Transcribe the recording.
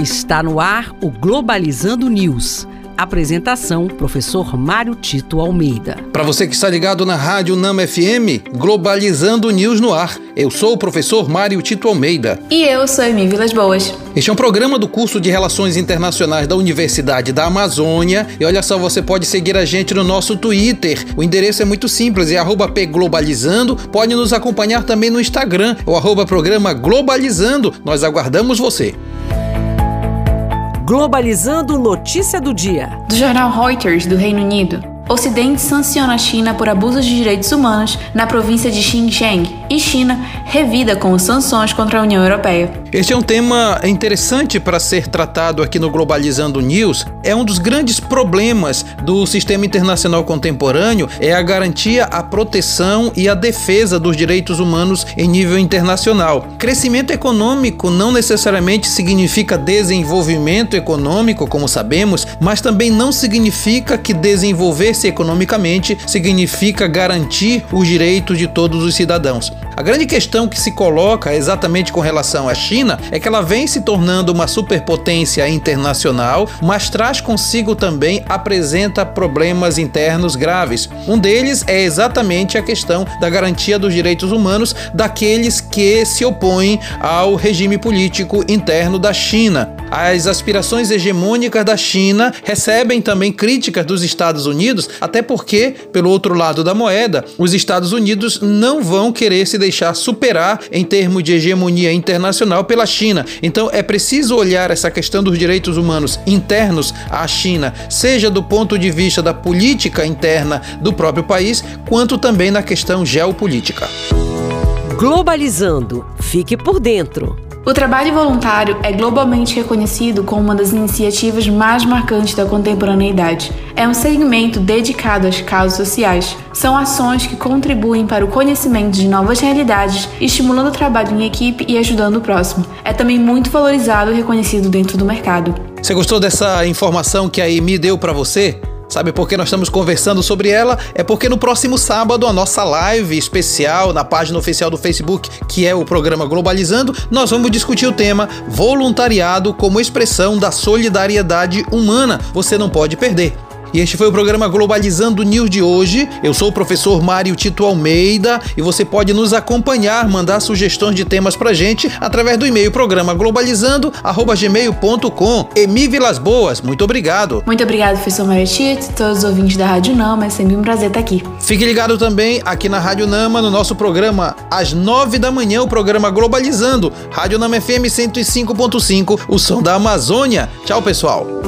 Está no ar o Globalizando News. Apresentação: Professor Mário Tito Almeida. Para você que está ligado na Rádio Nama FM, Globalizando News no ar. Eu sou o professor Mário Tito Almeida. E eu sou Emi Vilas Boas. Este é um programa do curso de Relações Internacionais da Universidade da Amazônia. E olha só, você pode seguir a gente no nosso Twitter. O endereço é muito simples, é pglobalizando. Pode nos acompanhar também no Instagram, o arroba programa Globalizando. Nós aguardamos você. Globalizando notícia do dia. Do jornal Reuters do Reino Unido. Ocidente sanciona a China por abusos de direitos humanos na província de Xinjiang e China revida com sanções contra a União Europeia. Este é um tema interessante para ser tratado aqui no Globalizando News. É um dos grandes problemas do sistema internacional contemporâneo é a garantia, a proteção e a defesa dos direitos humanos em nível internacional. Crescimento econômico não necessariamente significa desenvolvimento econômico, como sabemos, mas também não significa que desenvolver crescer economicamente significa garantir os direitos de todos os cidadãos. A grande questão que se coloca exatamente com relação à China é que ela vem se tornando uma superpotência internacional, mas traz consigo também apresenta problemas internos graves. Um deles é exatamente a questão da garantia dos direitos humanos daqueles que se opõem ao regime político interno da China. As aspirações hegemônicas da China recebem também críticas dos Estados Unidos, até porque, pelo outro lado da moeda, os Estados Unidos não vão querer se deixar superar em termos de hegemonia internacional pela China. Então é preciso olhar essa questão dos direitos humanos internos à China, seja do ponto de vista da política interna do próprio país, quanto também na questão geopolítica. Globalizando. Fique por dentro. O trabalho voluntário é globalmente reconhecido como uma das iniciativas mais marcantes da contemporaneidade. É um segmento dedicado às causas sociais. São ações que contribuem para o conhecimento de novas realidades, estimulando o trabalho em equipe e ajudando o próximo. É também muito valorizado e reconhecido dentro do mercado. Você gostou dessa informação que a Emi deu para você? Sabe por que nós estamos conversando sobre ela? É porque no próximo sábado, a nossa live especial na página oficial do Facebook, que é o programa Globalizando, nós vamos discutir o tema voluntariado como expressão da solidariedade humana. Você não pode perder. E este foi o programa Globalizando News de hoje. Eu sou o professor Mário Tito Almeida e você pode nos acompanhar, mandar sugestões de temas pra gente através do e-mail programa globalizando@gmail.com. Emi Vilas Boas, muito obrigado. Muito obrigado, professor Mário Tito, todos os ouvintes da Rádio Nama, é sempre um prazer estar aqui. Fique ligado também aqui na Rádio Nama, no nosso programa às nove da manhã, o programa Globalizando, Rádio Nama FM 105.5, o som da Amazônia. Tchau, pessoal.